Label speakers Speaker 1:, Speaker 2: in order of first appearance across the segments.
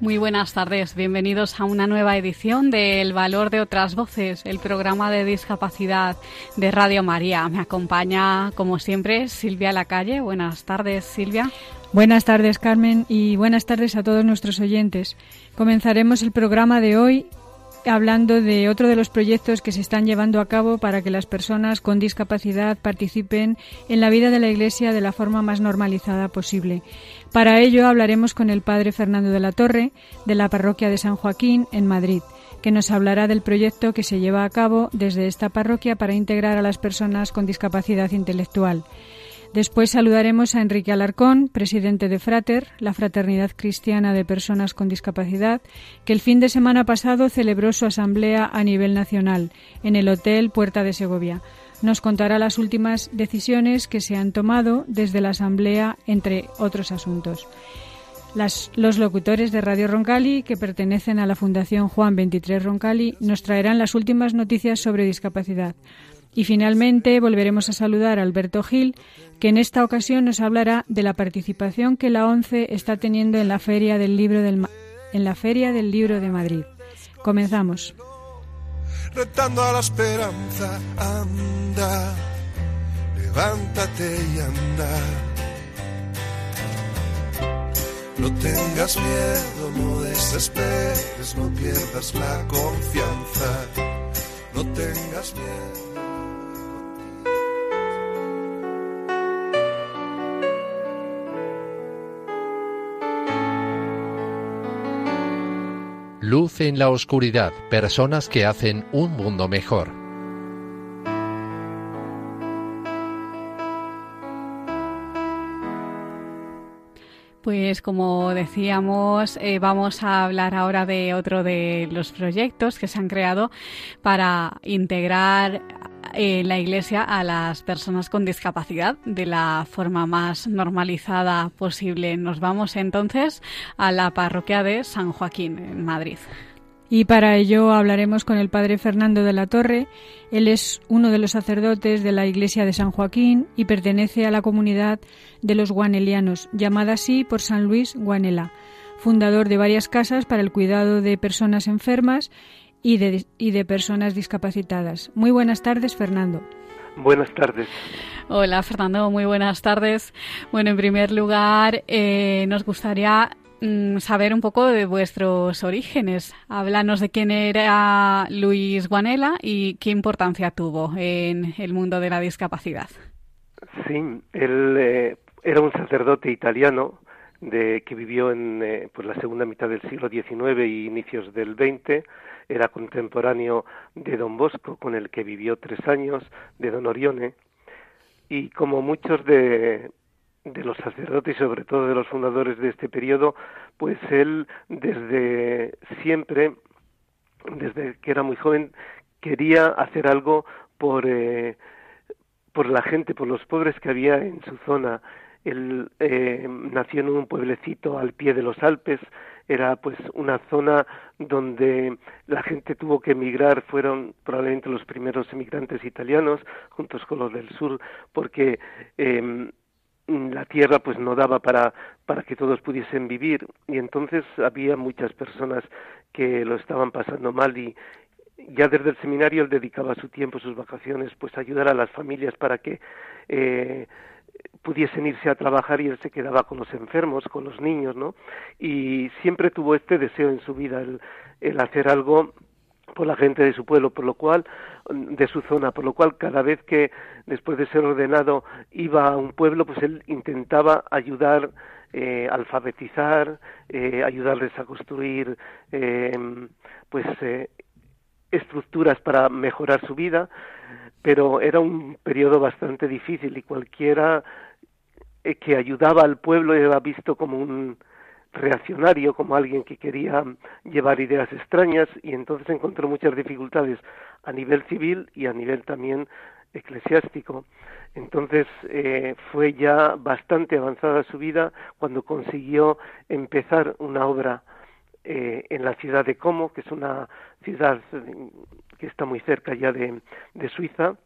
Speaker 1: Muy buenas tardes, bienvenidos a una nueva edición de El Valor de otras Voces, el programa de discapacidad de Radio María. Me acompaña, como siempre, Silvia Lacalle. Buenas tardes, Silvia.
Speaker 2: Buenas tardes, Carmen, y buenas tardes a todos nuestros oyentes. Comenzaremos el programa de hoy hablando de otro de los proyectos que se están llevando a cabo para que las personas con discapacidad participen en la vida de la Iglesia de la forma más normalizada posible. Para ello hablaremos con el Padre Fernando de la Torre, de la Parroquia de San Joaquín, en Madrid, que nos hablará del proyecto que se lleva a cabo desde esta parroquia para integrar a las personas con discapacidad intelectual. Después saludaremos a Enrique Alarcón, presidente de Frater, la Fraternidad Cristiana de Personas con Discapacidad, que el fin de semana pasado celebró su asamblea a nivel nacional en el Hotel Puerta de Segovia. Nos contará las últimas decisiones que se han tomado desde la asamblea, entre otros asuntos. los locutores de Radio Roncali, que pertenecen a la Fundación Juan 23 Roncali, nos traerán las últimas noticias sobre discapacidad. Y finalmente volveremos a saludar a Alberto Gil, que en esta ocasión nos hablará de la participación que la ONCE está teniendo en la Feria del Libro, del, en la Feria del Libro de Madrid. Comenzamos.
Speaker 3: Retando a la esperanza, anda, levántate y anda. No tengas miedo, no desesperes, no pierdas la confianza. No tengas miedo.
Speaker 4: Luz en la oscuridad, personas que hacen un mundo mejor.
Speaker 1: Pues como decíamos, eh, vamos a hablar ahora de otro de los proyectos que se han creado para integrar eh, la Iglesia a las personas con discapacidad de la forma más normalizada posible. Nos vamos entonces a la parroquia de San Joaquín, en Madrid.
Speaker 2: Y para ello hablaremos con el padre Fernando de la Torre. Él es uno de los sacerdotes de la iglesia de San Joaquín y pertenece a la comunidad de los guanelianos, llamada así por San Luis Guanela, fundador de varias casas para el cuidado de personas enfermas y de, y de personas discapacitadas. Muy buenas tardes, Fernando.
Speaker 5: Buenas tardes.
Speaker 1: Hola, Fernando. Muy buenas tardes. Bueno, en primer lugar, eh, nos gustaría mm, saber un poco de vuestros orígenes. Háblanos de quién era Luis Guanela y qué importancia tuvo en el mundo de la discapacidad.
Speaker 5: Sí, él eh, era un sacerdote italiano de, que vivió en eh, pues la segunda mitad del siglo XIX y inicios del XX era contemporáneo de don Bosco, con el que vivió tres años, de don Orione, y como muchos de, los sacerdotes y sobre todo de los fundadores de este periodo, pues él desde siempre, desde que era muy joven, quería hacer algo por, eh, por la gente, por los pobres que había en su zona. Él eh, nació en un pueblecito al pie de los Alpes, era pues una zona donde la gente tuvo que emigrar, fueron probablemente los primeros emigrantes italianos, juntos con los del sur, porque eh, la tierra pues no daba para, para que todos pudiesen vivir. Y entonces había muchas personas que lo estaban pasando mal y, ya desde el seminario él dedicaba su tiempo, sus vacaciones, pues a ayudar a las familias para que eh, pudiesen irse a trabajar y él se quedaba con los enfermos, con los niños, ¿no? Y siempre tuvo este deseo en su vida, el, el hacer algo por la gente de su pueblo, por lo cual, de su zona, por lo cual cada vez que después de ser ordenado iba a un pueblo, pues él intentaba ayudar, eh, alfabetizar, eh, ayudarles a construir, eh, pues, eh, estructuras para mejorar su vida, pero era un periodo bastante difícil y cualquiera eh, que ayudaba al pueblo era visto como un reaccionario, como alguien que quería llevar ideas extrañas y entonces encontró muchas dificultades a nivel civil y a nivel también eclesiástico. Entonces eh, fue ya bastante avanzada su vida cuando consiguió empezar una obra eh, en la ciudad de Como, que es una ciudad que está muy cerca ya de, de Suiza,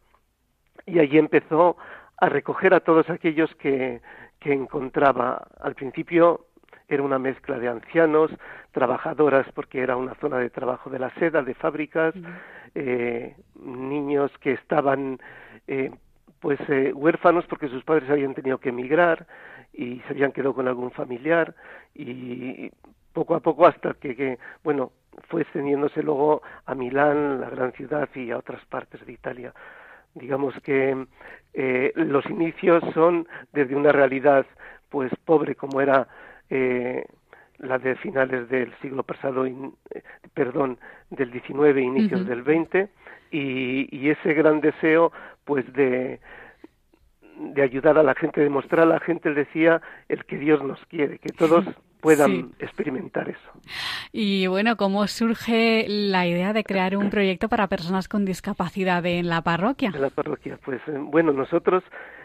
Speaker 5: y allí empezó a recoger a todos aquellos que, que encontraba. Al principio era una mezcla de ancianos, trabajadoras, porque era una zona de trabajo de la seda, de fábricas, eh, niños que estaban eh, pues eh, huérfanos porque sus padres habían tenido que emigrar y se habían quedado con algún familiar y poco a poco hasta que, que bueno fue extendiéndose luego a Milán, la gran ciudad y a otras partes de Italia. Digamos que eh, los inicios son desde una realidad pues pobre como era eh, la de finales del siglo pasado, eh, perdón, del 19 inicios del 20 y, y, ese gran deseo pues de de ayudar a la gente, de mostrar a la gente, decía, el que Dios nos quiere, que todos puedan experimentar eso.
Speaker 1: Y bueno, ¿cómo surge la idea de crear un proyecto para personas con discapacidad en la parroquia?
Speaker 5: En la parroquia, pues eh, bueno, nosotros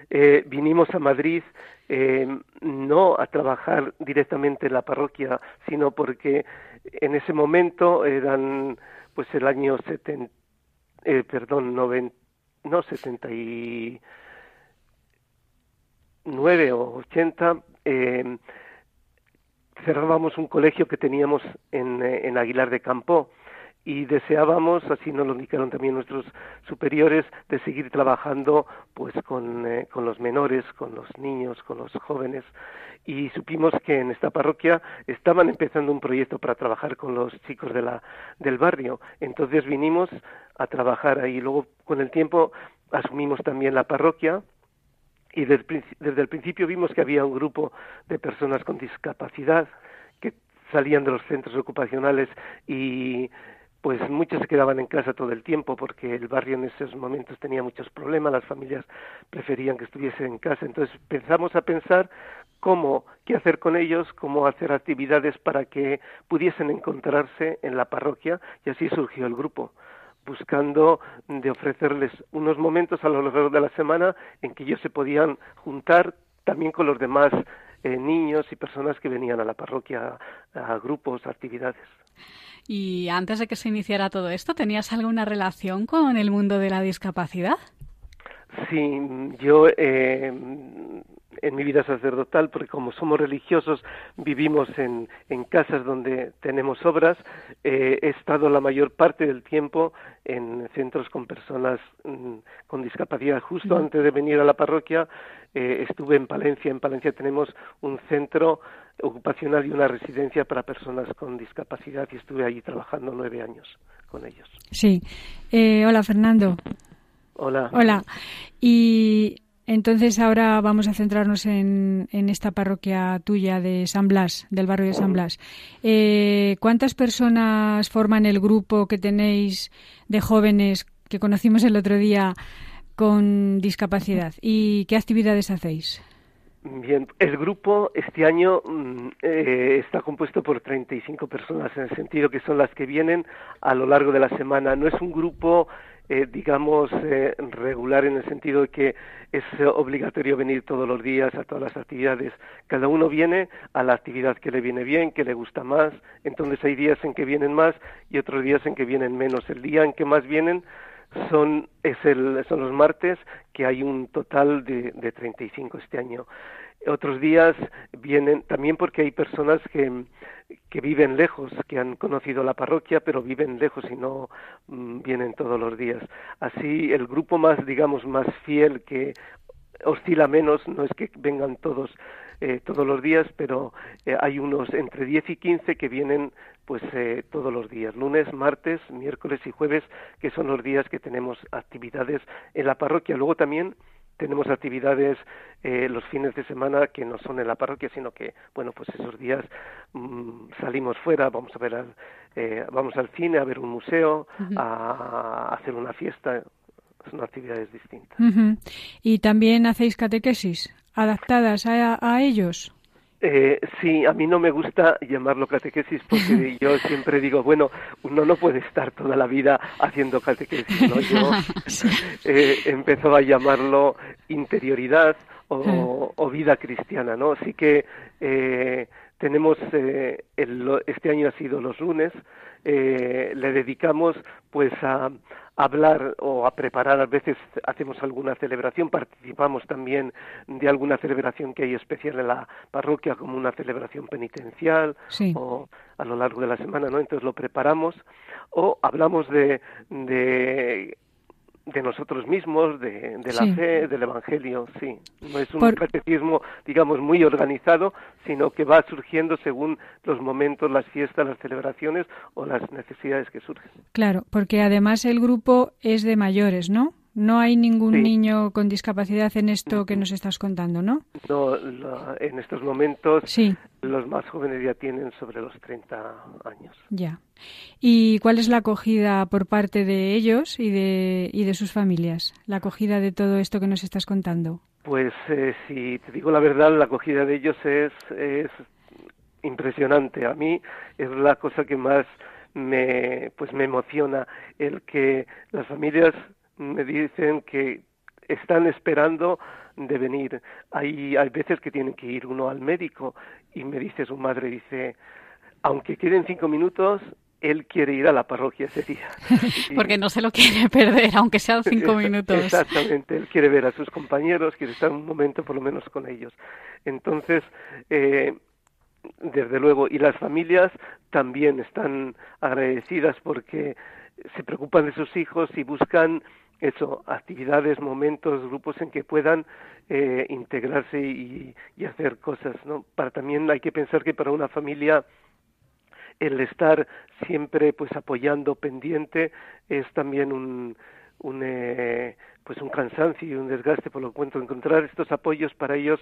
Speaker 5: eh, vinimos a Madrid eh, no a trabajar directamente en la parroquia, sino porque en ese momento eran pues el año 70, eh, perdón, 90, no 70 y 9 o 80 eh, cerrábamos un colegio que teníamos en, eh, en Aguilar de Campo y deseábamos, así nos lo indicaron también nuestros superiores, de seguir trabajando pues con, eh, con los menores, con los niños, con los jóvenes y supimos que en esta parroquia estaban empezando un proyecto para trabajar con los chicos de la, del barrio. Entonces vinimos a trabajar ahí. Luego, con el tiempo, asumimos también la parroquia y desde, el principio vimos que había un grupo de personas con discapacidad que salían de los centros ocupacionales y pues muchos se quedaban en casa todo el tiempo porque el barrio en esos momentos tenía muchos problemas, las familias preferían que estuviesen en casa, entonces empezamos a pensar cómo, qué hacer con ellos, cómo hacer actividades para que pudiesen encontrarse en la parroquia y así surgió el grupo buscando de ofrecerles unos momentos a lo largo de la semana en que ellos se podían juntar también con los demás eh, niños y personas que venían a la parroquia a grupos, a actividades.
Speaker 1: Y antes de que se iniciara todo esto, ¿tenías alguna relación con el mundo de la discapacidad?
Speaker 5: Sí, yo eh, en mi vida sacerdotal, porque como somos religiosos, vivimos en, en casas donde tenemos obras, eh, he estado la mayor parte del tiempo en centros con personas mm, con discapacidad. Justo antes de venir a la parroquia eh, estuve en Palencia. En Palencia tenemos un centro ocupacional y una residencia para personas con discapacidad y estuve allí trabajando nueve años con ellos.
Speaker 2: Sí. Eh, hola, Fernando.
Speaker 5: Hola.
Speaker 2: Hola. Y entonces ahora vamos a centrarnos en, en, esta parroquia tuya de San Blas, del barrio de San Blas. Eh, ¿Cuántas personas forman el grupo que tenéis de jóvenes que conocimos el otro día con discapacidad y qué actividades hacéis?
Speaker 5: Bien, el grupo este año eh, está compuesto por 35 personas, en el sentido que son las que vienen a lo largo de la semana. No es un grupo eh, digamos, eh, regular en el sentido de que es obligatorio venir todos los días a todas las actividades. Cada uno viene a la actividad que le viene bien, que le gusta más. Entonces hay días en que vienen más y otros días en que vienen menos. El día en que más vienen son, es el, son los martes, que hay un total de, de 35 este año. Otros días vienen también porque hay personas que, que viven lejos, que han conocido la parroquia, pero viven lejos y no mm, vienen todos los días. Así, el grupo más, digamos, más fiel que oscila menos, no es que vengan todos eh, todos los días, pero eh, hay unos entre 10 y 15 que vienen pues eh, todos los días, lunes, martes, miércoles y jueves, que son los días que tenemos actividades en la parroquia. Luego también tenemos actividades eh, los fines de semana que no son en la parroquia, sino que, bueno, pues esos días mmm, salimos fuera, vamos a ver, al, eh, vamos al cine, a ver un museo, uh -huh. a, a, hacer una fiesta, son actividades distintas.
Speaker 2: Uh -huh. ¿Y también hacéis catequesis adaptadas a, a ellos?
Speaker 5: Eh, sí, a mí no me gusta llamarlo catequesis porque yo siempre digo, bueno, uno no puede estar toda la vida haciendo catequesis, ¿no? Yo eh, empezó a llamarlo interioridad o, o, vida cristiana, ¿no? Así que eh, tenemos, eh, el, este año ha sido los lunes, eh, le dedicamos pues a, hablar o a preparar, a veces hacemos alguna celebración, participamos también de alguna celebración que hay especial en la parroquia, como una celebración penitencial o a lo largo de la semana, ¿no? Entonces lo preparamos o hablamos de, de de nosotros mismos, de, la fe, del Evangelio, sí. No es un catecismo, digamos, muy organizado, sino que va surgiendo según los momentos, las fiestas, las celebraciones o las necesidades que surgen.
Speaker 2: Claro, porque además el grupo es de mayores, ¿no? No hay ningún niño con discapacidad en esto que nos estás contando, ¿no?
Speaker 5: No, en estos momentos sí. los más jóvenes ya tienen sobre los 30 años.
Speaker 2: Ya. ¿Y cuál es la acogida por parte de ellos y de, y de sus familias? La acogida de todo esto que nos estás contando.
Speaker 5: Pues eh, si te digo la verdad, la acogida de ellos es, es impresionante. A mí es la cosa que más me, pues me emociona, el que las familias me dicen que están esperando de venir. Hay, hay veces que tienen que ir uno al médico y me dice su madre, dice, aunque queden cinco minutos, él quiere ir a la parroquia ese día.
Speaker 1: Porque no se lo quiere perder, aunque sean cinco minutos.
Speaker 5: Exactamente, él quiere ver a sus compañeros, quiere estar un momento por lo menos con ellos. Entonces, eh, desde luego, y las familias también están agradecidas porque se preocupan de sus hijos y buscan eso, actividades, momentos, grupos en que puedan eh, integrarse y, y, hacer cosas, ¿no? Para también hay que pensar que para una familia el estar siempre pues apoyando pendiente es también un, un eh, pues un cansancio y un desgaste por lo cuento encontrar estos apoyos para ellos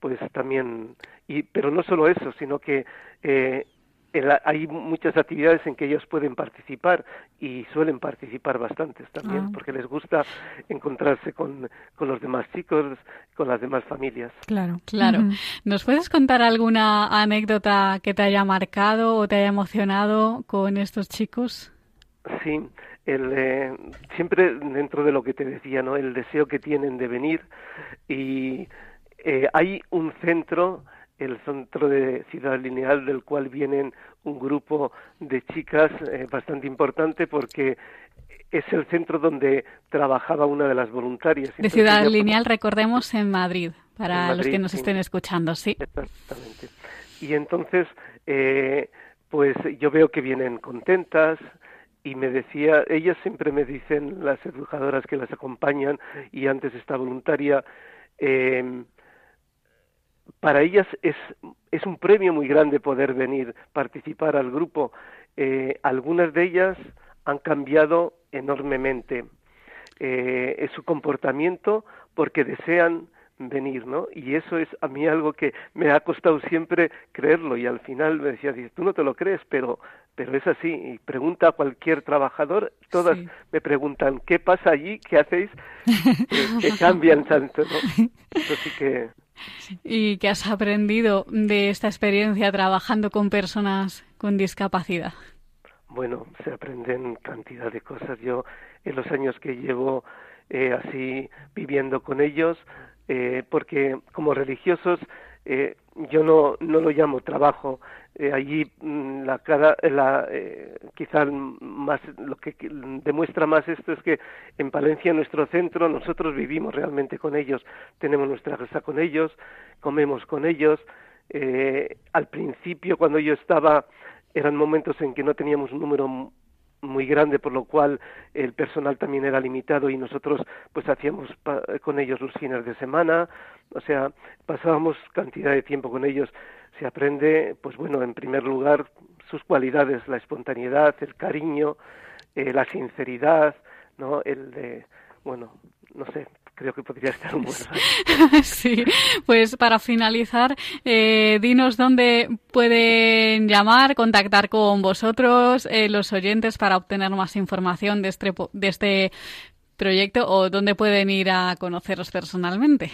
Speaker 5: pues también y pero no solo eso sino que eh, hay muchas actividades en que ellos pueden participar y suelen participar bastantes también, ah. porque les gusta encontrarse con, con, los demás chicos, con las demás familias.
Speaker 1: Claro, claro. ¿Nos puedes contar alguna anécdota que te haya marcado o te haya emocionado con estos chicos?
Speaker 5: Sí, el, eh, siempre dentro de lo que te decía, ¿no? El deseo que tienen de venir y eh, hay un centro el centro de Ciudad Lineal, del cual vienen un grupo de chicas eh, bastante importante porque es el centro donde trabajaba una de las voluntarias.
Speaker 1: De Ciudad Lineal, recordemos, en Madrid, para los que nos estén escuchando, sí.
Speaker 5: Exactamente. Y entonces, eh, pues yo veo que vienen contentas, y me decía, ellas siempre me dicen, las educadoras que las acompañan, y antes esta voluntaria, eh, para ellas es, es un premio muy grande poder venir, participar al grupo. Eh, algunas de ellas han cambiado enormemente eh, su comportamiento porque desean venir, ¿no? Y eso es a mí algo que me ha costado siempre creerlo y al final me decía, tú no te lo crees, pero pero es así. Y pregunta a cualquier trabajador, todas me preguntan, ¿qué pasa allí? ¿Qué hacéis? que, cambian tanto, ¿no? Así que
Speaker 1: ¿Y qué has aprendido de esta experiencia trabajando con personas con discapacidad?
Speaker 5: Bueno, se aprenden cantidad de cosas. Yo, en los años que llevo eh, así viviendo con ellos, eh, porque como religiosos eh, yo no, no lo llamo trabajo. Eh, allí mm, la cara, la, eh, quizá más lo que demuestra más esto es que en Palencia, nuestro centro, nosotros vivimos realmente con ellos, tenemos nuestra casa con ellos, comemos con ellos. Eh, al principio, cuando yo estaba, eran momentos en que no teníamos un número muy grande por lo cual el personal también era limitado y nosotros pues hacíamos con ellos los fines de semana. O sea pasábamos cantidad de tiempo con ellos. Se aprende pues bueno en primer lugar sus cualidades la espontaneidad el cariño eh, la sinceridad no el de bueno no sé creo que podría estar un buen
Speaker 1: Sí, pues para finalizar, eh, dinos dónde pueden llamar, contactar con vosotros, eh, los oyentes, para obtener más información de este, de este proyecto o dónde pueden ir a conoceros personalmente.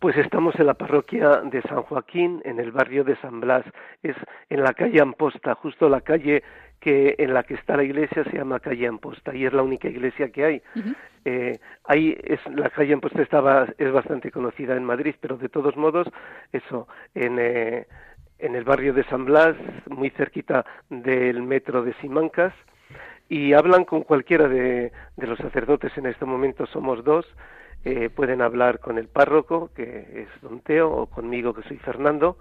Speaker 5: Pues estamos en la parroquia de San Joaquín, en el barrio de San Blas. Es en la calle Amposta, justo la calle que en la que está la iglesia se llama calle Amposta y es la única iglesia que hay. eh, ahí es la calle Amposta estaba es bastante conocida en Madrid, pero de todos modos eso en eh, en el barrio de San Blas, muy cerquita del metro de Simancas, y hablan con cualquiera de, de los sacerdotes. En este momento somos dos eh, pueden hablar con el párroco, que es Don Teo, o conmigo, que soy Fernando,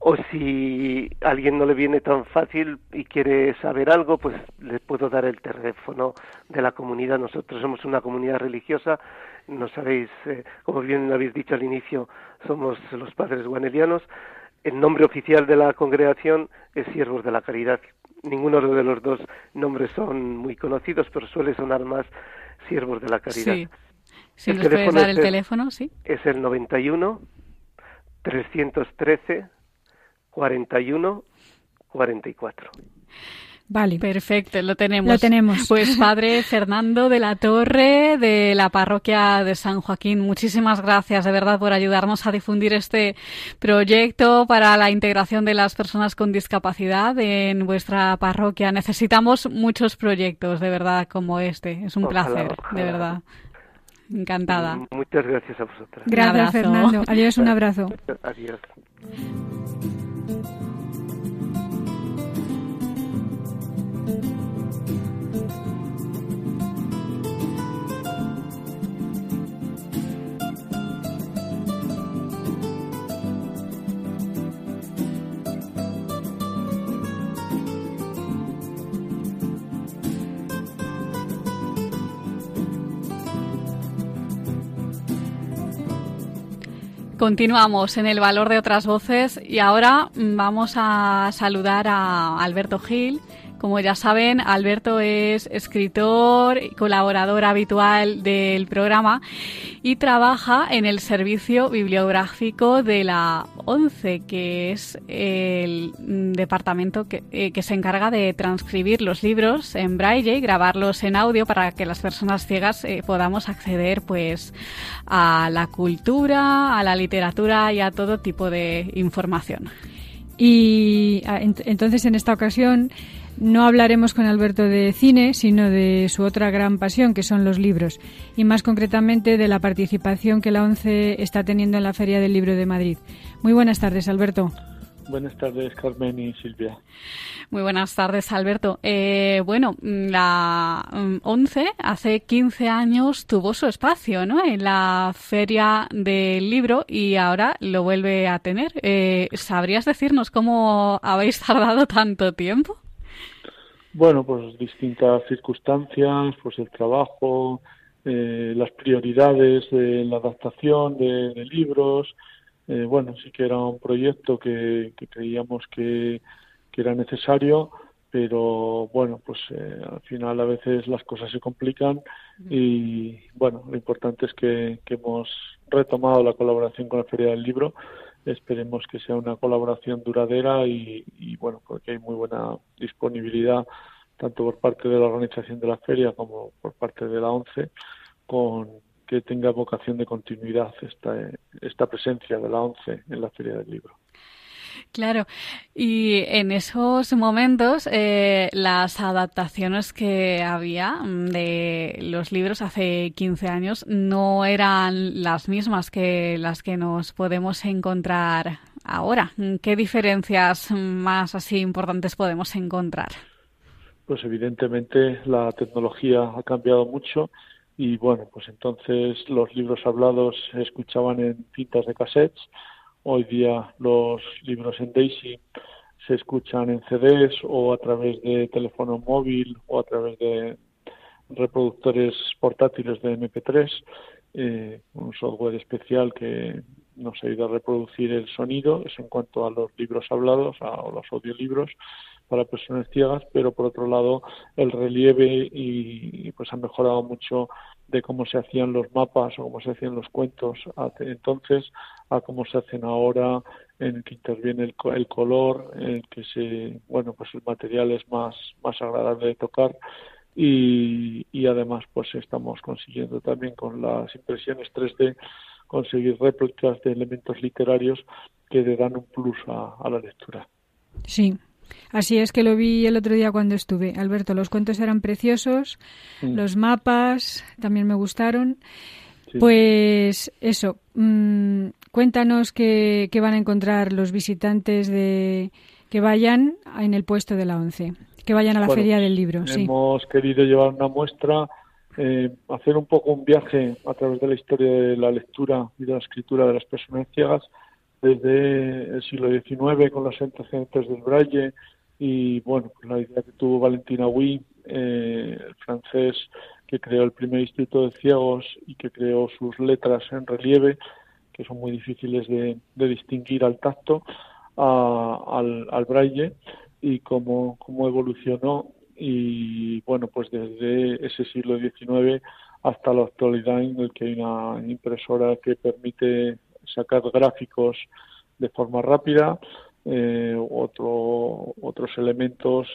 Speaker 5: o si a alguien no le viene tan fácil y quiere saber algo, pues le puedo dar el teléfono de la comunidad. Nosotros somos una comunidad religiosa, no sabéis, eh, como bien habéis dicho al inicio, somos los padres guanelianos. El nombre oficial de la congregación es Siervos de la Caridad. Ninguno de los dos nombres son muy conocidos, pero suele sonar más Siervos de la Caridad.
Speaker 1: Sí. Si nos puedes dar el teléfono, sí.
Speaker 5: Es el 91 313 41 44.
Speaker 2: Vale.
Speaker 1: Perfecto, lo tenemos.
Speaker 2: Lo tenemos.
Speaker 1: Pues padre Fernando de la Torre de la parroquia de San Joaquín, muchísimas gracias de verdad por ayudarnos a difundir este proyecto para la integración de las personas con discapacidad en vuestra parroquia. Necesitamos muchos proyectos de verdad como este. Es un
Speaker 5: Ojalá,
Speaker 1: placer,
Speaker 5: ojalá.
Speaker 1: de verdad. Encantada.
Speaker 5: Muchas gracias a vosotras.
Speaker 2: Gracias. Fernando. Adiós, un abrazo.
Speaker 5: Adiós.
Speaker 1: Continuamos en el valor de otras voces y ahora mm, vamos a saludar a Alberto Gil. Como ya saben, Alberto es escritor y colaborador habitual del programa y trabaja en el servicio bibliográfico de la ONCE, que es el mm, departamento que, eh, que se encarga de transcribir los libros en braille y grabarlos en audio para que las personas ciegas eh, podamos acceder pues a la cultura, a la literatura y a todo tipo de información.
Speaker 2: Y ah, ent- entonces en esta ocasión no hablaremos con Alberto de cine, sino de su otra gran pasión, que son los libros, y más concretamente de la participación que la ONCE está teniendo en la Feria del Libro de Madrid. Muy buenas tardes, Alberto.
Speaker 6: Buenas tardes, Carmen y Silvia.
Speaker 1: Muy buenas tardes, Alberto. Eh, bueno, la mm, ONCE hace 15 años tuvo su espacio ¿no? en la Feria del Libro y ahora lo vuelve a tener. Eh, ¿Sabrías decirnos cómo habéis tardado tanto tiempo?
Speaker 6: Bueno, pues distintas circunstancias, pues el trabajo, eh, las prioridades de la adaptación de, de libros. Eh, bueno, sí que era un proyecto que, que creíamos que, que era necesario, pero bueno, pues eh, al final a veces las cosas se complican y bueno, lo importante es que, que hemos retomado la colaboración con la Feria del Libro. Esperemos que sea una colaboración duradera y, y bueno, porque hay muy buena disponibilidad tanto por parte de la organización de la feria como por parte de la ONCE con que tenga vocación de continuidad esta, esta presencia de la ONCE en la Feria del Libro.
Speaker 1: Claro, y en esos momentos eh, las adaptaciones que había mm, de los libros hace 15 años no eran las mismas que las que nos podemos encontrar ahora. ¿Qué diferencias más así importantes podemos encontrar?
Speaker 6: Pues evidentemente la tecnología ha cambiado mucho y bueno, pues entonces los libros hablados se escuchaban en cintas de cassettes Hoy día los libros en Daisy se escuchan en CDs o a través de teléfono móvil o a través de reproductores portátiles de MP3, eh, un software especial que nos ayuda a reproducir el sonido, eso en cuanto a los libros hablados a, o los audiolibros para personas ciegas, pero por otro lado el relieve y, pues ha mejorado mucho de cómo se hacían los mapas o cómo se hacían los cuentos hace entonces a cómo se hacen ahora en el que interviene el, el color en el que se bueno pues el material es más más agradable de tocar. Y, y además pues estamos consiguiendo también con las impresiones 3D conseguir réplicas de elementos literarios que le dan un plus a, la lectura.
Speaker 2: Sí, Así es que lo vi el otro día cuando estuve. Alberto, los cuentos eran preciosos, mm. los mapas también me gustaron. Pues eso, mm, cuéntanos qué, van a encontrar los visitantes de que vayan en el puesto de la ONCE, que vayan a la feria del libro.
Speaker 6: Hemos querido llevar una muestra eh, hacer un poco un viaje a través de la historia de la lectura y de la escritura de las personas ciegas desde el siglo XIX con los antecedentes del Braille y bueno, pues la idea que tuvo Valentina Huy, eh, el francés que creó el primer instituto de ciegos y que creó sus letras en relieve, que son muy difíciles de, distinguir al tacto, al, al braille y cómo, cómo evolucionó y bueno, pues desde ese siglo XIX hasta la actualidad en el que hay una impresora que permite sacar gráficos de forma rápida, eh, otro, otros elementos,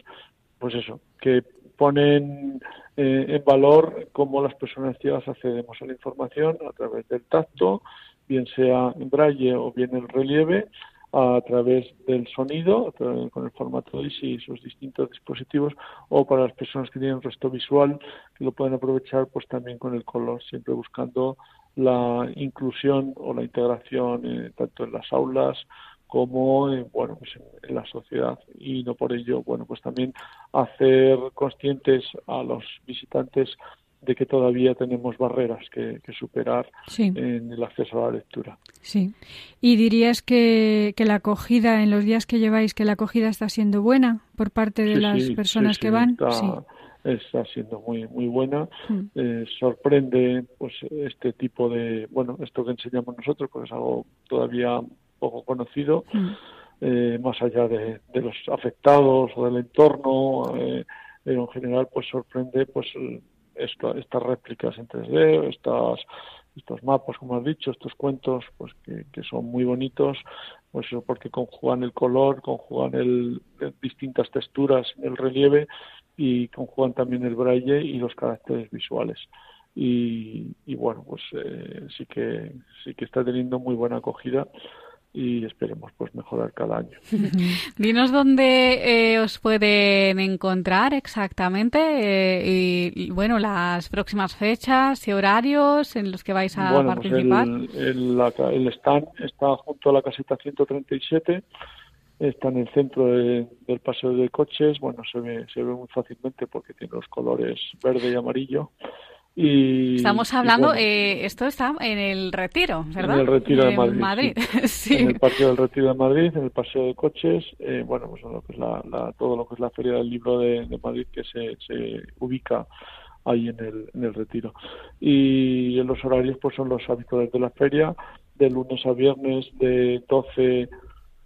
Speaker 6: pues eso, que ponen eh, en valor cómo las personas ciegas accedemos a la información a través del tacto, bien sea en braille o bien en relieve, a través del sonido, con el formato ISI y sus distintos dispositivos, o para las personas que tienen resto visual, que lo pueden aprovechar pues también con el color, siempre buscando la inclusión o la integración eh, tanto en las aulas como en, bueno pues en, la sociedad. Y no por ello bueno pues también hacer conscientes a los visitantes de que todavía tenemos barreras que, superar en el acceso a la lectura.
Speaker 2: Sí. ¿Y dirías que, que, la acogida, en los días que lleváis, que la acogida está siendo buena por parte de las personas que van?
Speaker 6: Está, está, siendo muy muy buena. Mm. Eh, sorprende pues este tipo de, bueno, esto que enseñamos nosotros, porque es algo todavía poco conocido. Mm. Eh, más allá de, de, los afectados o del entorno, eh, en general, pues sorprende pues estas réplicas en 3D, estas, estos mapas, como has dicho, estos cuentos, pues que, son muy bonitos, pues porque conjugan el color, conjugan el, distintas texturas el relieve y conjugan también el braille y los caracteres visuales. Y, bueno, pues eh, sí que sí que está teniendo muy buena acogida y esperemos pues mejorar cada año.
Speaker 1: Dinos dónde eh, os pueden encontrar exactamente eh, y, bueno las próximas fechas y horarios en los que vais a pues participar.
Speaker 6: el, stand está junto a la caseta 137 está en el centro del paseo de coches bueno se ve se ve muy fácilmente porque tiene los colores verde y amarillo
Speaker 1: Estamos hablando, eh, esto está en el Retiro, ¿verdad?
Speaker 6: En el Retiro de Madrid. En el Parque del Retiro de Madrid, en el Paseo de Coches, eh, bueno, pues lo que es la, todo lo que es la Feria del Libro de, Madrid que se, se ubica ahí en el, en el Retiro. Y en los horarios, pues son los habituales de la feria, de lunes a viernes de 12,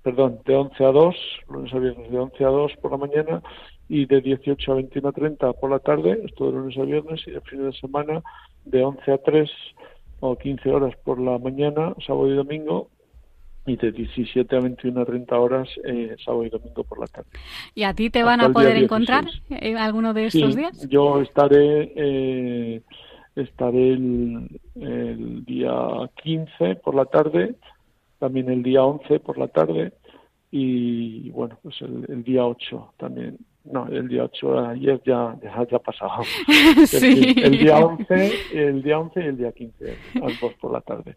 Speaker 6: perdón, de 11 a 2, lunes a viernes de 11 a 2 por la mañana y de 18 a 21 a 30 por la tarde, esto de lunes a viernes, y el fin de semana de 11 a 3 o 15 horas por la mañana, sábado y domingo, y de 17 a 21 a 30 horas eh, sábado y domingo por la tarde.
Speaker 1: ¿Y a ti te van a poder encontrar en alguno de estos días?
Speaker 6: Yo estaré eh, estaré el, el, día 15 por la tarde, también el día 11 por la tarde y bueno, pues el, el día 8 también no, el día 8 ayer ya, ya, ya pasado. sí. El día 11, el día 11 y el día 15, a las 2 por la tarde.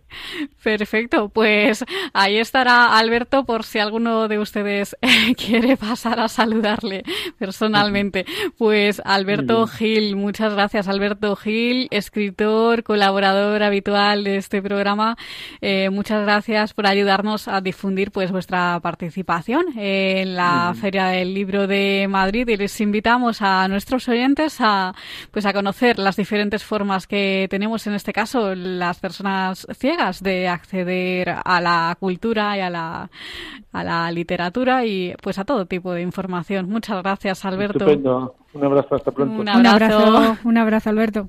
Speaker 1: Perfecto, pues ahí estará Alberto por si alguno de ustedes quiere pasar a saludarle personalmente. Pues Alberto Gil, muchas gracias Alberto Gil, escritor, colaborador habitual de este programa. Eh, muchas gracias por ayudarnos a difundir pues vuestra participación en la Feria del Libro de Madrid y les invitamos a nuestros oyentes a pues a conocer las diferentes formas que tenemos en este caso las personas ciegas de acceder a la cultura y a la, a la literatura y pues a todo tipo de información. Muchas gracias, Alberto.
Speaker 6: Estupendo. Un abrazo, hasta pronto.
Speaker 1: Un abrazo,
Speaker 2: un abrazo Alberto.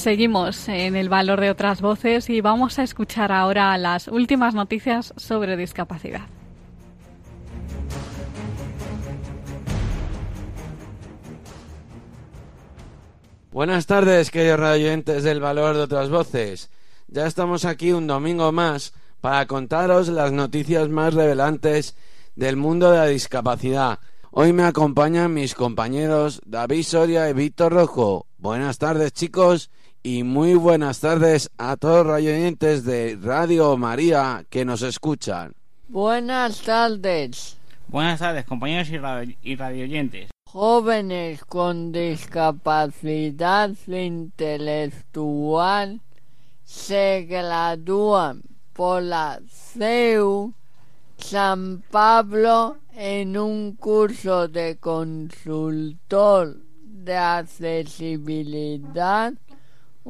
Speaker 1: Seguimos en el valor de otras voces y vamos a escuchar ahora las últimas noticias sobre discapacidad.
Speaker 7: Buenas tardes, queridos oyentes del valor de otras voces. Ya estamos aquí un domingo más para contaros las noticias más revelantes del mundo de la discapacidad. Hoy me acompañan mis compañeros David Soria y Víctor Rojo. Buenas tardes, chicos, y muy buenas tardes a todos los oyentes de Radio María que nos escuchan.
Speaker 8: Buenas tardes.
Speaker 9: Buenas tardes, compañeros y, radio y radioyentes.
Speaker 8: Jóvenes con discapacidad intelectual se gradúan por la CEU San Pablo en un curso de consultor de accesibilidad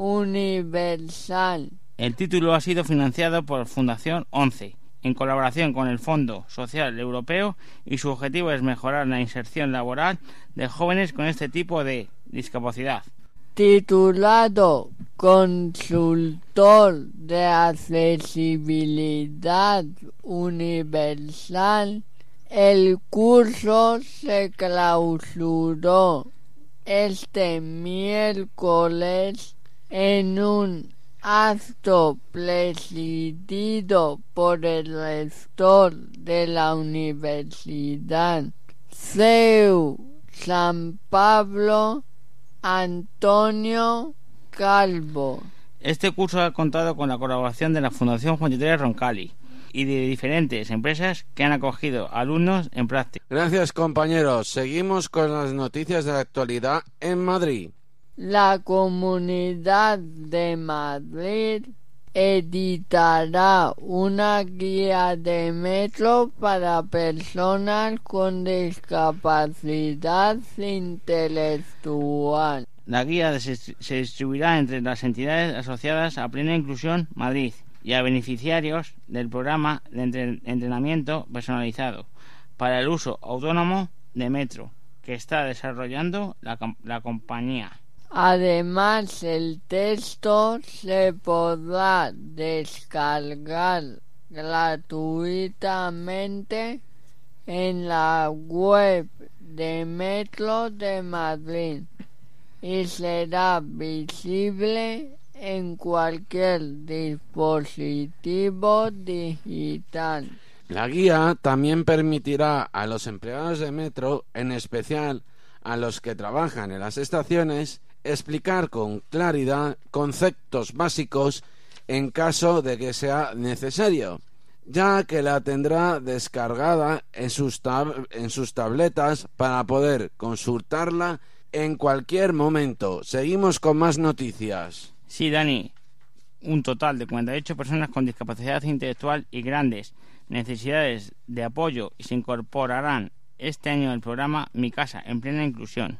Speaker 8: universal.
Speaker 9: El título ha sido financiado por Fundación 11 en colaboración con el Fondo Social Europeo y su objetivo es mejorar la inserción laboral de jóvenes con este tipo de discapacidad.
Speaker 8: Titulado Consultor de Accesibilidad Universal, el curso se clausuró este miércoles en un acto presidido por el rector de la Universidad CEU San Pablo Antonio Calvo.
Speaker 9: Este curso ha contado con la colaboración de la Fundación Juan Roncali y de diferentes empresas que han acogido alumnos en práctica.
Speaker 7: Gracias compañeros. Seguimos con las noticias de la actualidad en Madrid.
Speaker 8: La Comunidad de Madrid editará una guía de metro para personas con discapacidad intelectual.
Speaker 9: La guía se, distribuirá entre las entidades asociadas a Plena Inclusión Madrid y a beneficiarios del programa de entrenamiento personalizado para el uso autónomo de metro que está desarrollando la compañía.
Speaker 8: Además, el texto se podrá descargar gratuitamente en la web de Metro de Madrid y será visible en cualquier dispositivo digital.
Speaker 7: La guía también permitirá a los empleados de Metro, en especial a los que trabajan en las estaciones, explicar con claridad conceptos básicos en caso de que sea necesario, ya que la tendrá descargada en sus, en sus tabletas para poder consultarla en cualquier momento. Seguimos con más noticias.
Speaker 9: Sí, Dani. Un total de 48 personas con discapacidad intelectual y grandes necesidades de apoyo y se incorporarán este año al programa Mi Casa en plena inclusión.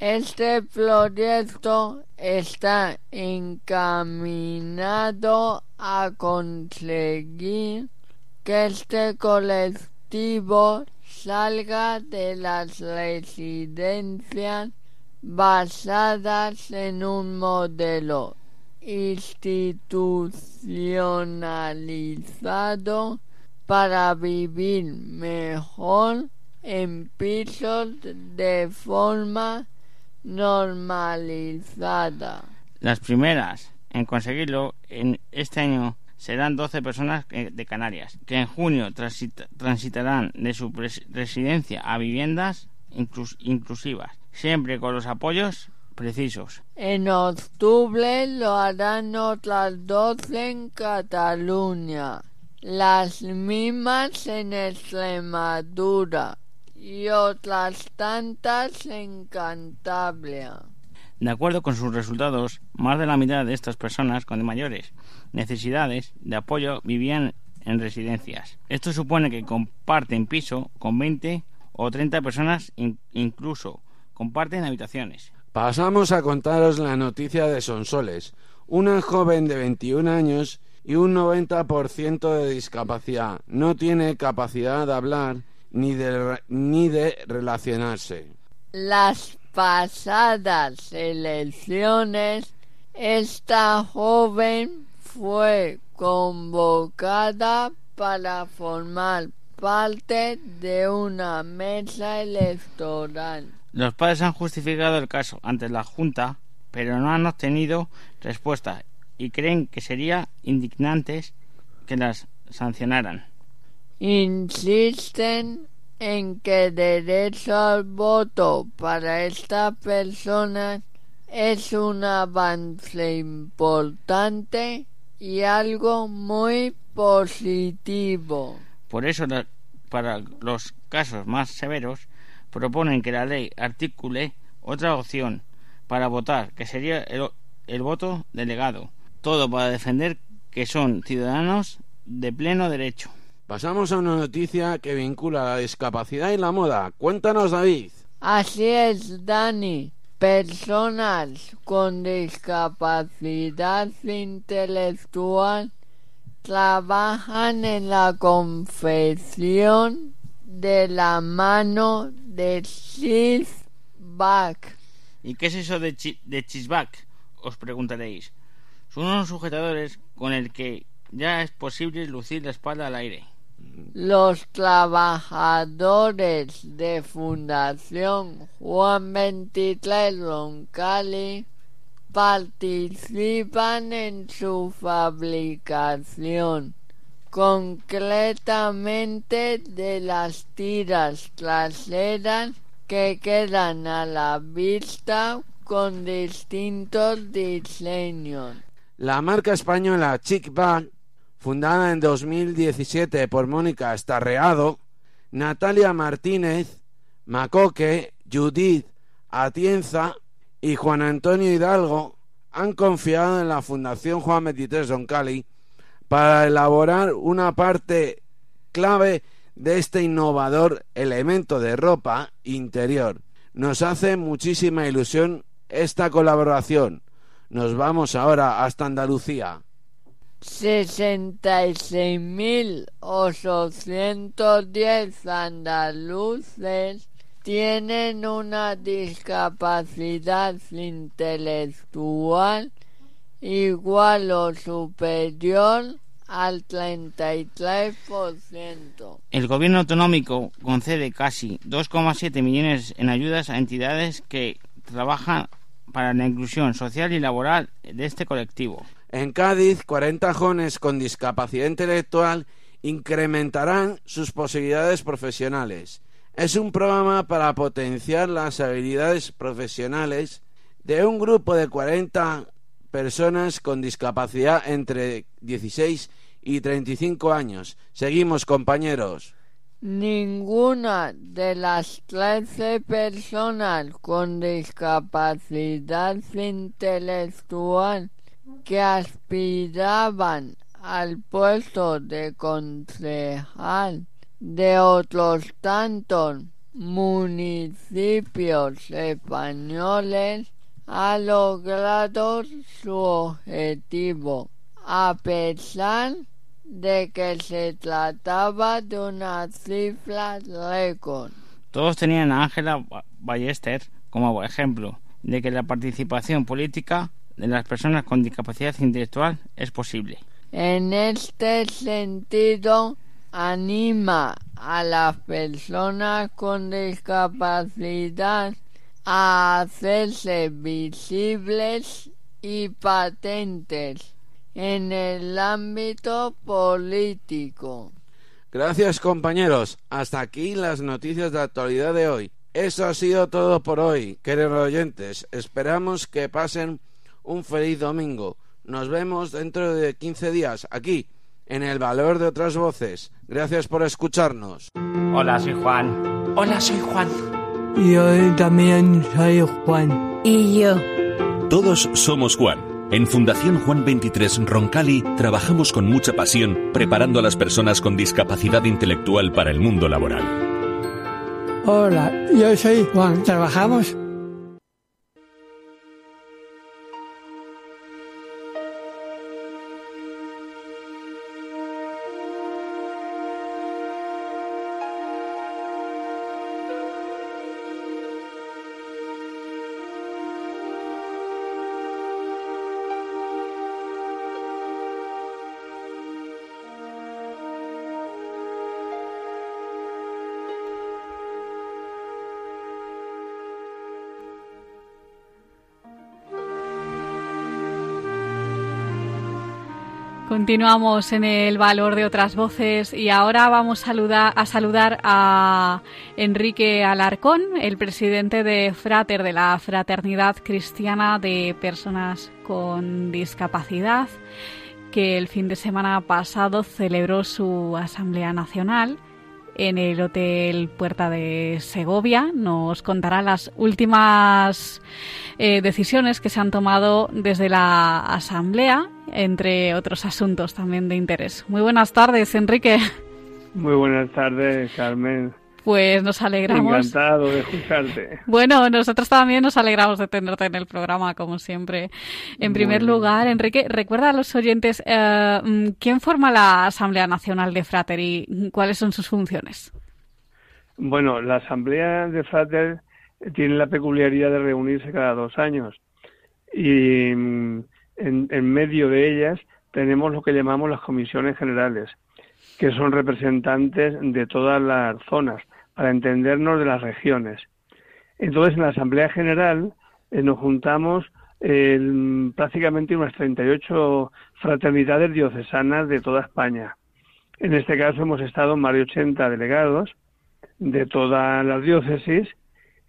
Speaker 8: Este proyecto está encaminado a conseguir que este colectivo salga de las residencias basadas en un modelo institucionalizado para vivir mejor en pisos de forma normalizada.
Speaker 9: Las primeras en conseguirlo en este año serán 12 personas de Canarias, que en junio transitarán de su residencia a viviendas inclusivas, siempre con los apoyos precisos.
Speaker 8: En octubre lo harán otras 12 en Cataluña, las mismas en Extremadura, y otras tantas en Cantabria.
Speaker 9: De acuerdo con sus resultados, más de la mitad de estas personas con mayores necesidades de apoyo vivían en residencias. Esto supone que comparten piso con 20 o 30 personas, incluso comparten habitaciones.
Speaker 7: Pasamos a contaros la noticia de Sonsoles, una joven de 21 años y un 90% de discapacidad. No tiene capacidad de hablar ni de, ni de relacionarse.
Speaker 8: Las pasadas elecciones esta joven fue convocada para formar parte de una mesa electoral.
Speaker 9: Los padres han justificado el caso ante la Junta, pero no han obtenido respuesta y creen que sería indignante que las sancionaran.
Speaker 8: Insisten en que el derecho al voto para esta persona es un avance importante y algo muy positivo.
Speaker 9: Por eso, para los casos más severos, proponen que la ley articule otra opción para votar, que sería el, voto delegado. Todo para defender que son ciudadanos de pleno derecho.
Speaker 7: Pasamos a una noticia que vincula la discapacidad y la moda. Cuéntanos, David.
Speaker 8: Así es, Dani. Personas con discapacidad intelectual trabajan en la confección de la mano de chisback.
Speaker 9: ¿Y qué es eso de, de chisback? Os preguntaréis. Son unos sujetadores con el que ya es posible lucir la espalda al aire.
Speaker 8: Los trabajadores de Fundación Juan 23 Roncali participan en su fabricación concretamente de las tiras traseras que quedan a la vista con distintos diseños.
Speaker 7: La marca española Chic Bag, fundada en 2017 por Mónica Estarreado, Natalia Martínez, Macoque, Judith Atienza y Juan Antonio Hidalgo, han confiado en la Fundación Juan 23 Don Cali para elaborar una parte clave de este innovador elemento de ropa interior. Nos hace muchísima ilusión esta colaboración. Nos vamos ahora hasta Andalucía.
Speaker 8: 66.810 andaluces tienen una discapacidad intelectual igual o superior al 33%.
Speaker 9: El gobierno autonómico concede casi 2,7 millones en ayudas a entidades que trabajan para la inclusión social y laboral de este colectivo.
Speaker 7: En Cádiz, 40 jóvenes con discapacidad intelectual incrementarán sus posibilidades profesionales. Es un programa para potenciar las habilidades profesionales de un grupo de 40 personas con discapacidad entre 16 y 35 años. Seguimos, compañeros.
Speaker 8: Ninguna de las 13 personas con discapacidad intelectual que aspiraban al puesto de concejal de otros tantos municipios españoles ha logrado su objetivo, a pesar de que se trataba de una cifra récord.
Speaker 9: Todos tenían a Ángela Ballester como ejemplo de que la participación política de las personas con discapacidad intelectual es posible.
Speaker 8: En este sentido, anima a las personas con discapacidad a hacerse visibles y patentes en el ámbito político.
Speaker 7: Gracias compañeros. Hasta aquí las noticias de actualidad de hoy. Eso ha sido todo por hoy, queridos oyentes. Esperamos que pasen un feliz domingo. Nos vemos dentro de 15 días aquí, en El Valor de otras Voces. Gracias por escucharnos.
Speaker 9: Hola, soy Juan.
Speaker 10: Hola, soy Juan.
Speaker 11: Yo también soy Juan.
Speaker 12: Y yo.
Speaker 13: Todos somos Juan. En Fundación Juan 23 Roncali trabajamos con mucha pasión preparando a las personas con discapacidad intelectual para el mundo laboral.
Speaker 11: Hola, yo soy Juan. Trabajamos
Speaker 1: Continuamos en el valor de otras voces y ahora vamos a saludar, a Enrique Alarcón, el presidente de Frater, de la Fraternidad Cristiana de Personas con Discapacidad, que el fin de semana pasado celebró su Asamblea Nacional en el Hotel Puerta de Segovia. Nos contará las últimas eh, decisiones que se han tomado desde la Asamblea, entre otros asuntos también de interés. Muy buenas tardes, Enrique.
Speaker 10: Muy buenas tardes, Carmen.
Speaker 1: Pues nos alegramos.
Speaker 10: Encantado de escucharte.
Speaker 1: Bueno, nosotros también nos alegramos de tenerte en el programa, como siempre. En primer lugar, Enrique, recuerda a los oyentes eh, mm, quién forma la Asamblea Nacional de Frater y cuáles son sus funciones.
Speaker 10: Bueno, la Asamblea de Frater tiene la peculiaridad de reunirse cada dos años y mm, en, en medio de ellas tenemos lo que llamamos las comisiones generales, que son representantes de todas las zonas para entendernos de las regiones. Entonces, en la Asamblea General eh, nos juntamos prácticamente unas 38 fraternidades diocesanas de toda España. En este caso hemos estado más de 80 delegados de todas las diócesis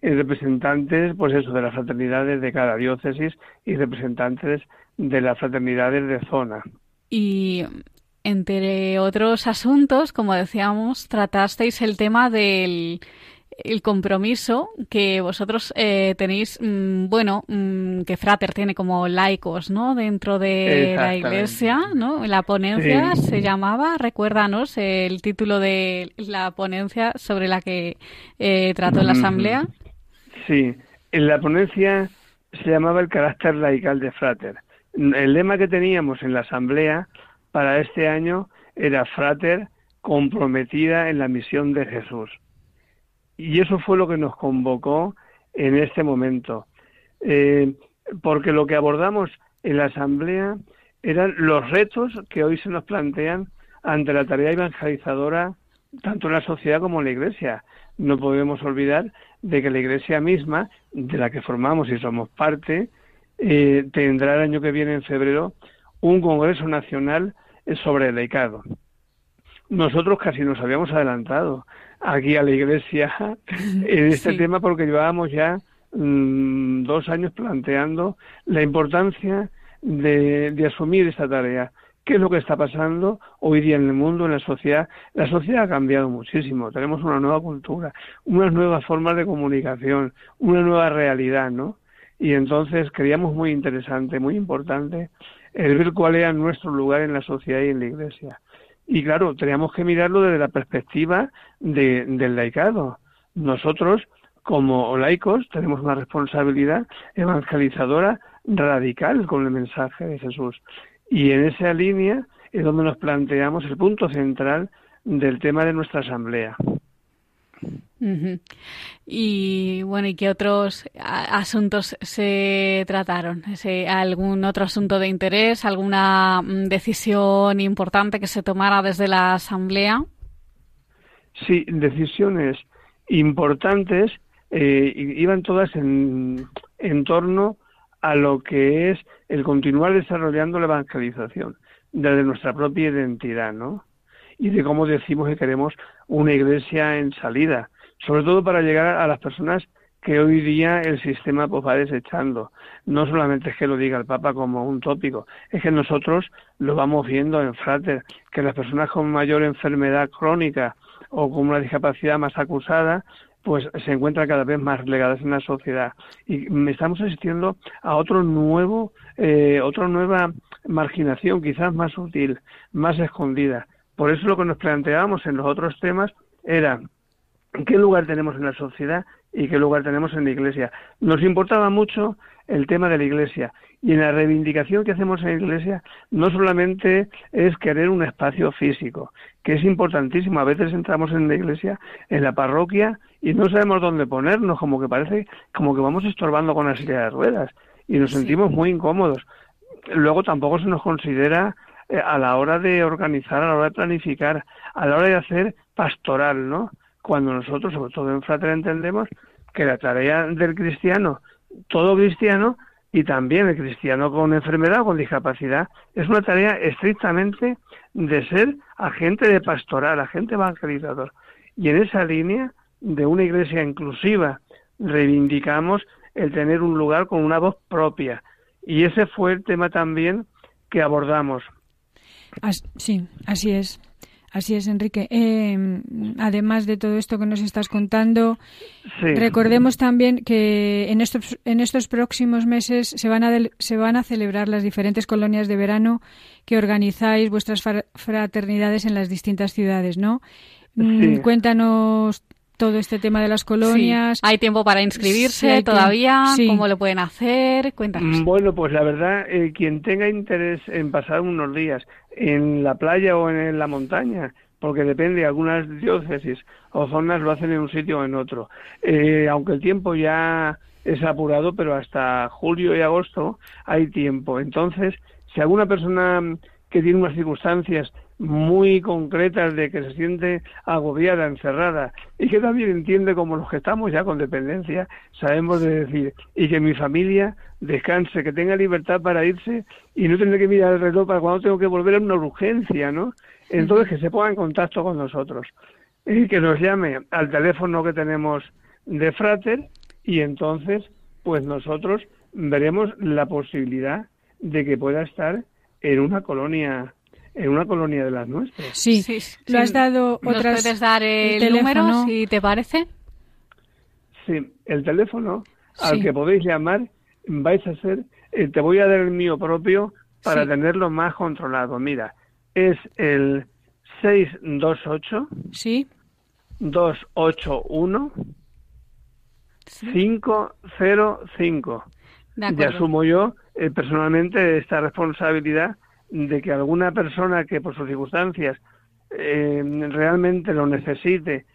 Speaker 10: y representantes, pues eso, de las fraternidades de cada diócesis y representantes de las fraternidades de zona.
Speaker 1: Y entre otros asuntos, como decíamos, tratasteis el tema del el compromiso que vosotros eh, tenéis, mm, bueno, mm, que Frater tiene como laicos, ¿no? Dentro de la Iglesia, ¿no? La ponencia se llamaba, recuérdanos el título de la ponencia sobre la que eh, trató la Asamblea.
Speaker 10: Sí, en la ponencia se llamaba el carácter laical de Frater. El lema que teníamos en la Asamblea para este año era Frater comprometida en la misión de Jesús. Y eso fue lo que nos convocó en este momento. Eh, porque lo que abordamos en la Asamblea eran los retos que hoy se nos plantean ante la tarea evangelizadora tanto en la sociedad como en la Iglesia. No podemos olvidar de que la Iglesia misma, de la que formamos y somos parte, eh, tendrá el año que viene, en febrero, un Congreso Nacional sobre el laicado. Nosotros casi nos habíamos adelantado aquí a la Iglesia en este tema porque llevábamos ya mm, dos años planteando la importancia de, de asumir esta tarea. ¿Qué es lo que está pasando hoy día en el mundo, en la sociedad? La sociedad ha cambiado muchísimo. Tenemos una nueva cultura, unas nuevas formas de comunicación, una nueva realidad, ¿no? Y entonces creíamos muy interesante, muy importante el ver cuál era nuestro lugar en la sociedad y en la iglesia. Y claro, teníamos que mirarlo desde la perspectiva de, del laicado. Nosotros, como laicos, tenemos una responsabilidad evangelizadora radical con el mensaje de Jesús. Y en esa línea es donde nos planteamos el punto central del tema de nuestra asamblea.
Speaker 1: Y bueno, ¿y qué otros asuntos se trataron? ¿Algún otro asunto de interés? ¿Alguna mm, decisión importante que se tomara desde la Asamblea?
Speaker 10: Sí, decisiones importantes eh, iban todas en, en torno a lo que es el continuar desarrollando la evangelización desde nuestra propia identidad, ¿no? Y de cómo decimos que queremos una iglesia en salida, sobre todo para llegar a las personas que hoy día el sistema pues va desechando. No solamente es que lo diga el Papa como un tópico, es que nosotros lo vamos viendo en Frater, que las personas con mayor enfermedad crónica o con una discapacidad más acusada, pues se encuentran cada vez más relegadas en la sociedad. Y estamos asistiendo a otro nuevo, eh, otra nueva marginación, quizás más sutil, más escondida. Por eso lo que nos planteábamos en los otros temas era qué lugar tenemos en la sociedad y qué lugar tenemos en la Iglesia. Nos importaba mucho el tema de la Iglesia y en la reivindicación que hacemos en la Iglesia no solamente es querer un espacio físico, que es importantísimo. A veces entramos en la Iglesia, en la parroquia y no sabemos dónde ponernos, como que parece como que vamos estorbando con la silla de ruedas y nos sentimos muy incómodos. Luego tampoco se nos considera a la hora de organizar, a la hora de planificar, a la hora de hacer pastoral, ¿no? cuando nosotros, sobre todo en Frater, entendemos que la tarea del cristiano, todo cristiano, y también el cristiano con enfermedad o con discapacidad. Es una tarea estrictamente de ser agente de pastoral, agente evangelizador. Y en esa línea de una iglesia inclusiva reivindicamos el tener un lugar con una voz propia. Y ese fue el tema también que abordamos.
Speaker 2: Sí, así es. Así es, Enrique. Eh, además de todo esto que nos estás contando, recordemos también que en estos, en estos próximos meses se van, a se van a celebrar las diferentes colonias de verano que organizáis vuestras fraternidades en las distintas ciudades, ¿no? Mm, cuéntanos todo este tema de las colonias.
Speaker 1: ¿Hay tiempo para inscribirse todavía? ¿Cómo lo pueden hacer? Cuéntanos.
Speaker 10: Mm, bueno, pues la verdad, eh, quien tenga interés en pasar unos días en la playa o en la montaña, porque depende, algunas diócesis o zonas lo hacen en un sitio o en otro. Eh, aunque el tiempo ya es apurado, pero hasta julio y agosto hay tiempo. Entonces, si alguna persona que tiene unas circunstancias muy concretas de que se siente agobiada, encerrada y que también entiende como los que estamos ya con dependencia, sabemos de decir, y que mi familia descanse, que tenga libertad para irse y no tener que mirar el reloj para cuando tengo que volver a una urgencia, ¿no? Entonces que se ponga en contacto con nosotros y que nos llame al teléfono que tenemos de Frater y entonces pues nosotros veremos la posibilidad de que pueda estar en una colonia en una colonia de las nuestras.
Speaker 2: Sí, sí, lo has dado otras...
Speaker 1: puedes dar el, número, si te parece?
Speaker 10: Sí, el teléfono al que podéis llamar vais a ser... Eh, te voy a dar el mío propio para tenerlo más controlado. Mira, es el 628...
Speaker 2: Sí.
Speaker 10: 281... 505. Y asumo yo eh, personalmente esta responsabilidad de que alguna persona que por sus circunstancias eh, realmente lo necesite,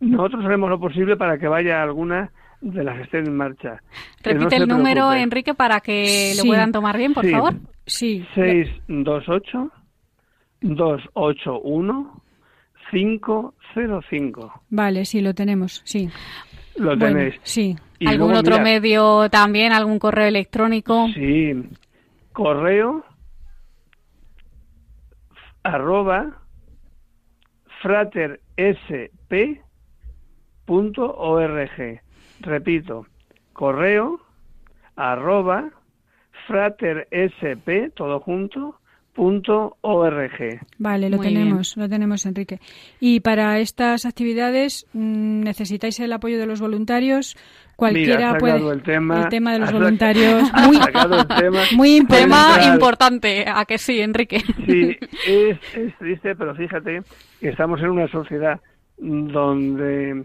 Speaker 10: nosotros haremos lo posible para que vaya alguna de las que estén en marcha.
Speaker 1: Repite el número, Enrique, para que lo puedan tomar bien, por favor.
Speaker 10: Sí. 628 281 505.
Speaker 2: Vale, sí, lo tenemos, sí.
Speaker 10: Lo tenéis.
Speaker 2: Sí.
Speaker 1: ¿Algún otro medio también? ¿Algún correo electrónico?
Speaker 10: Sí. Correo arroba fratersp.org. Repito, correo arroba fratersp, todo junto, punto org.
Speaker 2: Vale, lo tenemos, lo tenemos, Enrique. Y para estas actividades mm, necesitáis el apoyo de los voluntarios. Cualquiera puede.
Speaker 10: El tema,
Speaker 2: el tema de los voluntarios. Muy, muy
Speaker 1: tema importante. ¿A que sí, Enrique?
Speaker 10: Sí, es, es triste, pero fíjate que estamos en una sociedad donde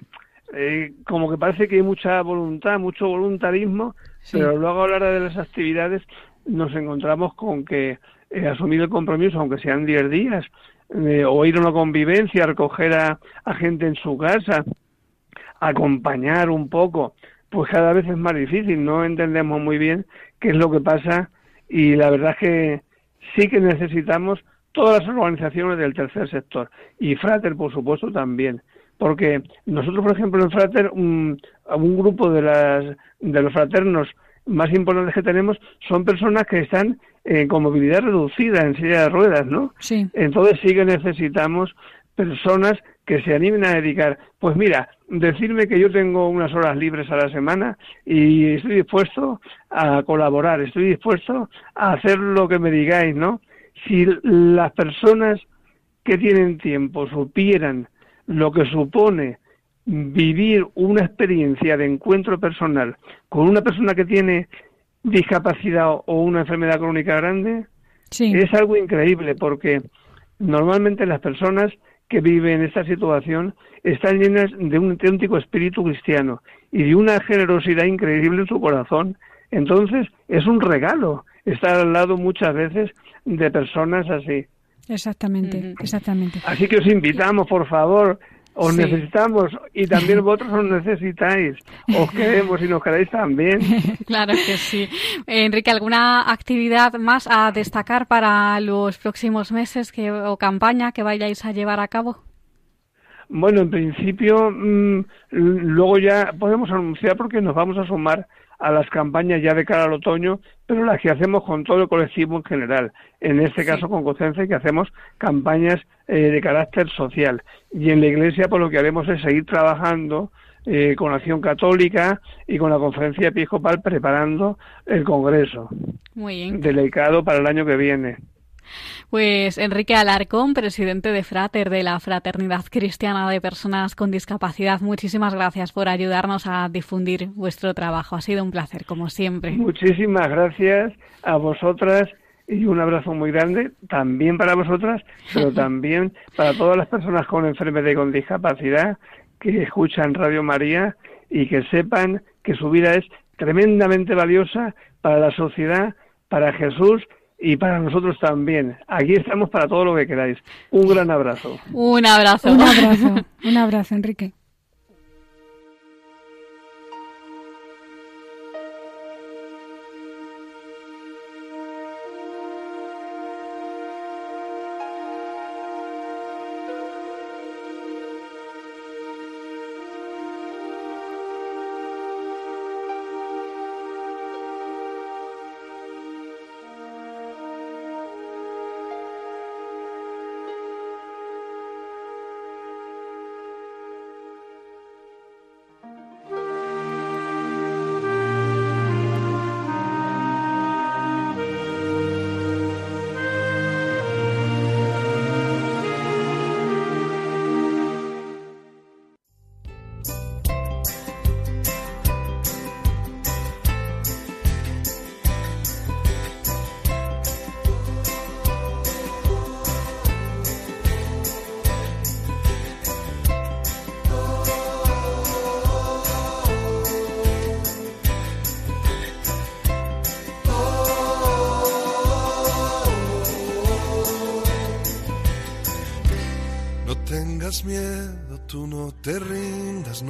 Speaker 10: eh, como que parece que hay mucha voluntad, mucho voluntarismo, pero luego a la hora de las actividades nos encontramos con que eh, asumir el compromiso, aunque sean 10 días, o ir a una convivencia, recoger a, gente en su casa, acompañar un poco, pues cada vez es más difícil, no entendemos muy bien qué es lo que pasa y la verdad es que sí que necesitamos todas las organizaciones del tercer sector y Frater, por supuesto, también. Porque nosotros, por ejemplo, en Frater, un, un grupo de, las, de los fraternos más importantes que tenemos son personas que están eh, con movilidad reducida en silla de ruedas, ¿no?
Speaker 2: Sí.
Speaker 10: Entonces sí que necesitamos personas que se animen a dedicar. Pues mira, decirme que yo tengo unas horas libres a la semana y estoy dispuesto a colaborar, estoy dispuesto a hacer lo que me digáis, ¿no? Si las personas que tienen tiempo supieran lo que supone vivir una experiencia de encuentro personal con una persona que tiene discapacidad o una enfermedad crónica grande, es algo increíble porque normalmente las personas que viven esta situación están llenas de un auténtico espíritu cristiano y de una generosidad increíble en su corazón. Entonces es un regalo estar al lado muchas veces de personas así.
Speaker 2: Exactamente, exactamente.
Speaker 10: Así que os invitamos, por favor, os necesitamos y también vosotros os necesitáis. Os queremos y nos queréis también.
Speaker 1: claro que sí. Enrique, ¿alguna actividad más a destacar para los próximos meses que, o campaña que vayáis a llevar a cabo?
Speaker 10: Bueno, en principio, mm, luego ya podemos anunciar porque nos vamos a sumar a las campañas ya de cara al otoño, pero las que hacemos con todo el colectivo en general. En este caso con Cocense, que hacemos campañas eh, de carácter social. Y en la Iglesia, pues lo que haremos es seguir trabajando eh, con Acción Católica y con la Conferencia Episcopal preparando el Congreso.
Speaker 1: Muy bien.
Speaker 10: Delicado para el año que viene.
Speaker 1: Pues Enrique Alarcón, presidente de Frater de la Fraternidad Cristiana de Personas con Discapacidad, muchísimas gracias por ayudarnos a difundir vuestro trabajo. Ha sido un placer, como siempre.
Speaker 10: Muchísimas gracias a vosotras y un abrazo muy grande también para vosotras, pero también para todas las personas con enfermedad y con discapacidad que escuchan Radio María y que sepan que su vida es tremendamente valiosa para la sociedad, para Jesús y para nosotros también. Aquí estamos para todo lo que queráis. Un gran abrazo.
Speaker 1: Un abrazo.
Speaker 2: Un abrazo. Un abrazo, Enrique.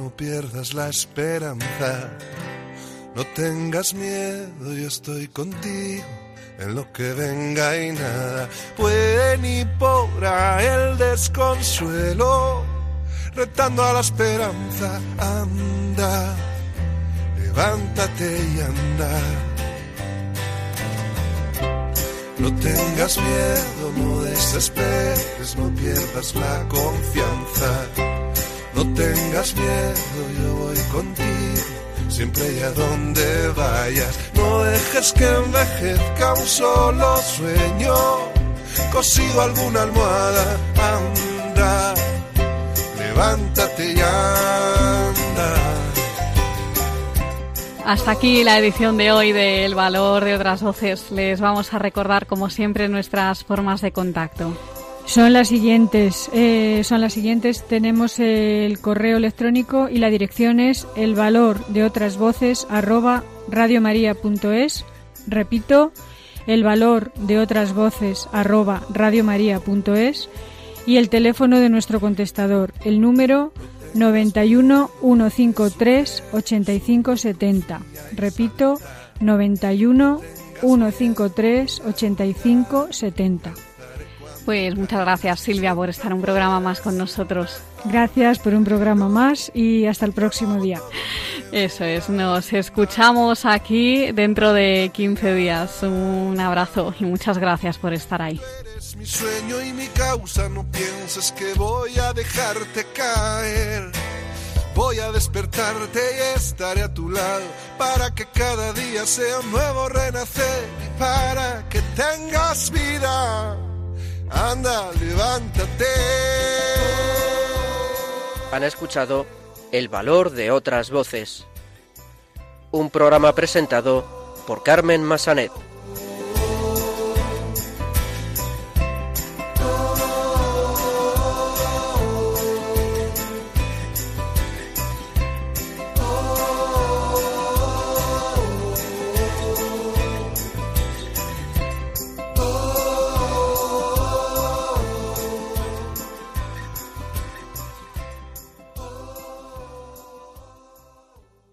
Speaker 3: No pierdas la esperanza. No tengas miedo, yo estoy contigo en lo que venga y nada puede ni podrá el desconsuelo. Retando a la esperanza, anda, levántate y anda no tengas miedo, no desesperes, no pierdas la confianza. No tengas miedo, yo voy contigo, siempre y a donde vayas. No dejes que envejezca un solo sueño, cosido alguna almohada, anda, levántate y anda.
Speaker 1: Hasta aquí la edición de hoy de El Valor de otras voces. Les vamos a recordar, como siempre, nuestras formas de contacto.
Speaker 2: Son las siguientes. Eh, son las siguientes. Tenemos el correo electrónico y la dirección es el valor de otras voces arroba radiomaria.es. Repito, el valor de otras voces arroba radiomaria.es y el teléfono de nuestro contestador, el número 91 153 85 70. Repito, 91 153 85 70.
Speaker 1: Pues muchas gracias Silvia por estar un programa más con nosotros.
Speaker 2: Gracias por un programa más y hasta el próximo día.
Speaker 1: Eso es, nos escuchamos aquí dentro de 15 días. Un abrazo y muchas gracias por estar ahí.
Speaker 3: mi sueño y mi causa, no pienses que voy a dejarte caer. Voy a despertarte y estaré a tu lado para que cada día sea un nuevo renacer y para que tengas vida. Anda, levántate.
Speaker 14: Han escuchado El valor de otras voces. Un programa presentado por Carmen Massanet.